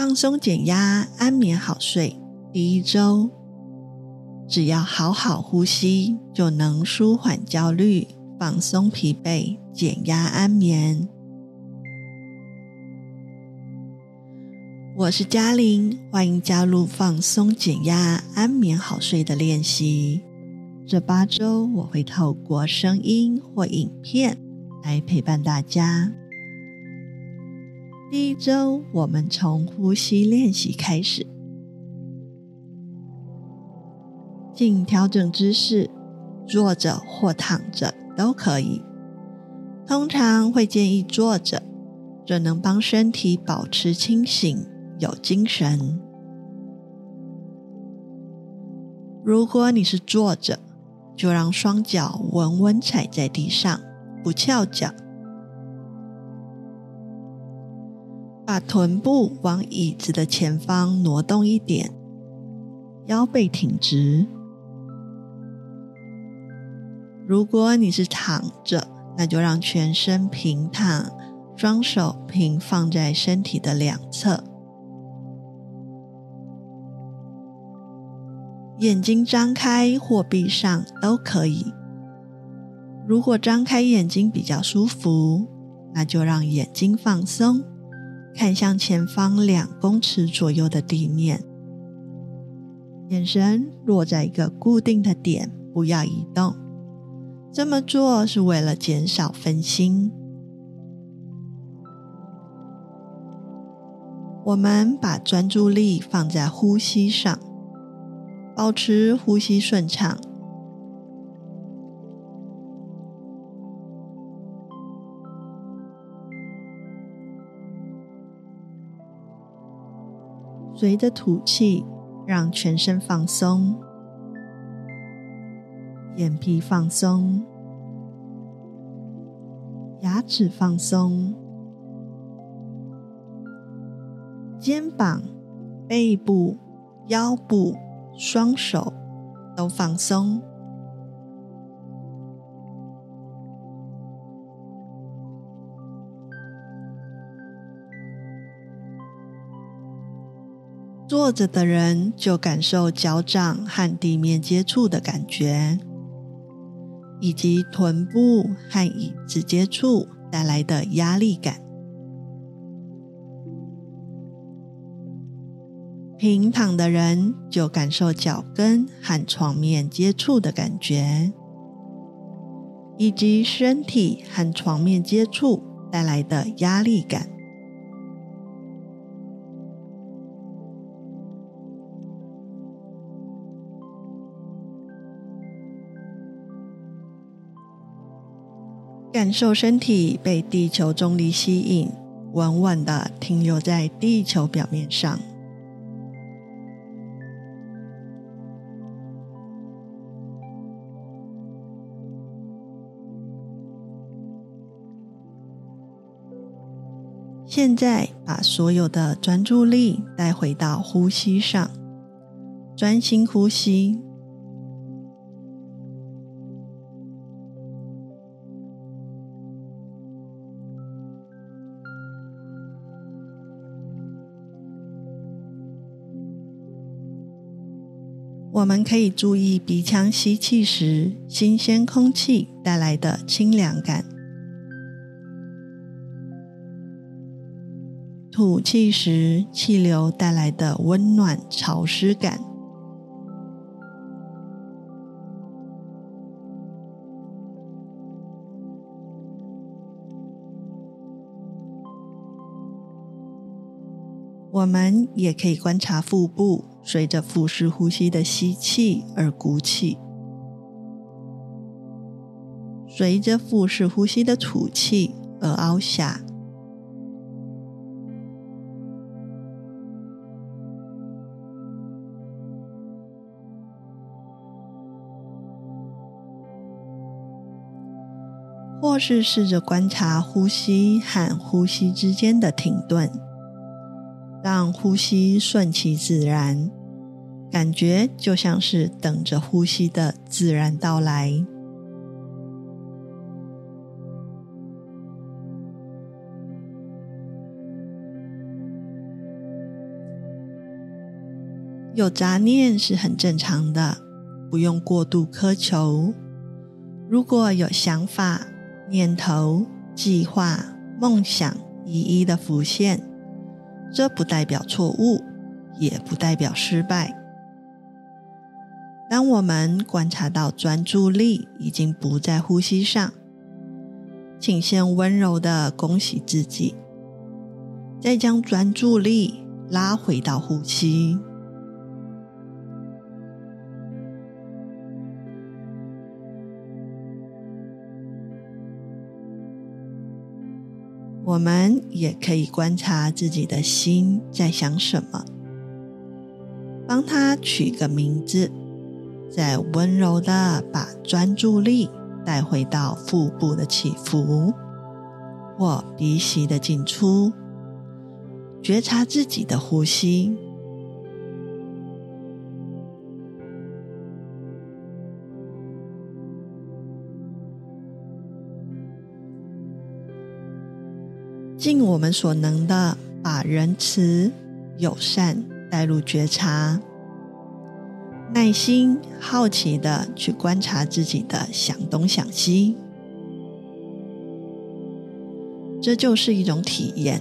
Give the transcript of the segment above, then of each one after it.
放松、减压、安眠、好睡。第一周，只要好好呼吸，就能舒缓焦虑、放松疲惫、减压安眠。我是嘉玲，欢迎加入放松、减压、安眠、好睡的练习。这八周，我会透过声音或影片来陪伴大家。第一周，我们从呼吸练习开始，请调整姿势，坐着或躺着都可以。通常会建议坐着，这能帮身体保持清醒、有精神。如果你是坐着，就让双脚稳稳踩在地上，不翘脚。把臀部往椅子的前方挪动一点，腰背挺直。如果你是躺着，那就让全身平躺，双手平放在身体的两侧，眼睛张开或闭上都可以。如果张开眼睛比较舒服，那就让眼睛放松。看向前方两公尺左右的地面，眼神落在一个固定的点，不要移动。这么做是为了减少分心。我们把专注力放在呼吸上，保持呼吸顺畅。随着吐气，让全身放松，眼皮放松，牙齿放松，肩膀、背部、腰部、双手都放松。坐着的人就感受脚掌和地面接触的感觉，以及臀部和椅子接触带来的压力感。平躺的人就感受脚跟和床面接触的感觉，以及身体和床面接触带来的压力感。感受身体被地球重力吸引，稳稳的停留在地球表面上。现在把所有的专注力带回到呼吸上，专心呼吸。我们可以注意鼻腔吸气时，新鲜空气带来的清凉感；吐气时，气流带来的温暖潮湿感。我们也可以观察腹部。随着腹式呼吸的吸气而鼓起，随着腹式呼吸的吐气而凹下，或是试着观察呼吸和呼吸之间的停顿。让呼吸顺其自然，感觉就像是等着呼吸的自然到来。有杂念是很正常的，不用过度苛求。如果有想法、念头、计划、梦想一一的浮现，这不代表错误，也不代表失败。当我们观察到专注力已经不在呼吸上，请先温柔的恭喜自己，再将专注力拉回到呼吸。我们也可以观察自己的心在想什么，帮它取个名字。再温柔的把专注力带回到腹部的起伏，或鼻息的进出，觉察自己的呼吸。尽我们所能的把仁慈、友善带入觉察。耐心、好奇的去观察自己的想东想西，这就是一种体验。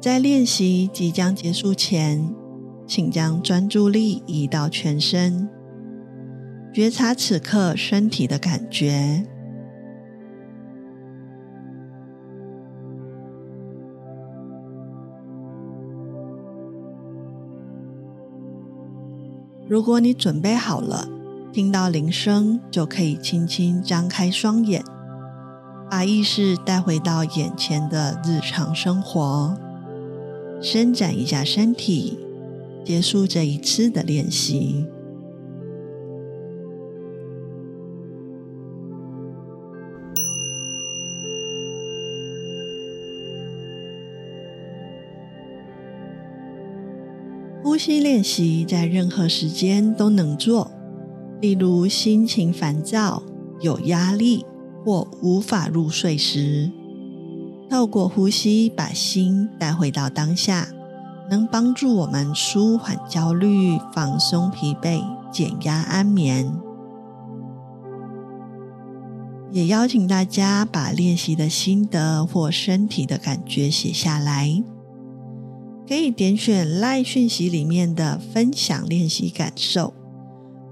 在练习即将结束前，请将专注力移到全身。觉察此刻身体的感觉。如果你准备好了，听到铃声就可以轻轻张开双眼，把意识带回到眼前的日常生活，伸展一下身体，结束这一次的练习。呼吸练习在任何时间都能做，例如心情烦躁、有压力或无法入睡时，透过呼吸把心带回到当下，能帮助我们舒缓焦虑、放松疲惫、减压安眠。也邀请大家把练习的心得或身体的感觉写下来。可以点选 LINE 讯息里面的分享练习感受，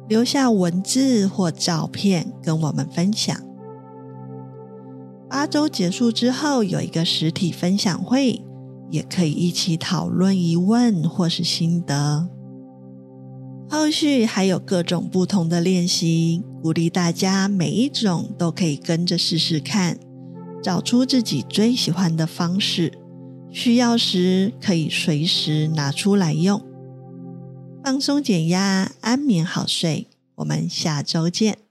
留下文字或照片跟我们分享。下周结束之后有一个实体分享会，也可以一起讨论疑问或是心得。后续还有各种不同的练习，鼓励大家每一种都可以跟着试试看，找出自己最喜欢的方式。需要时可以随时拿出来用，放松减压，安眠好睡。我们下周见。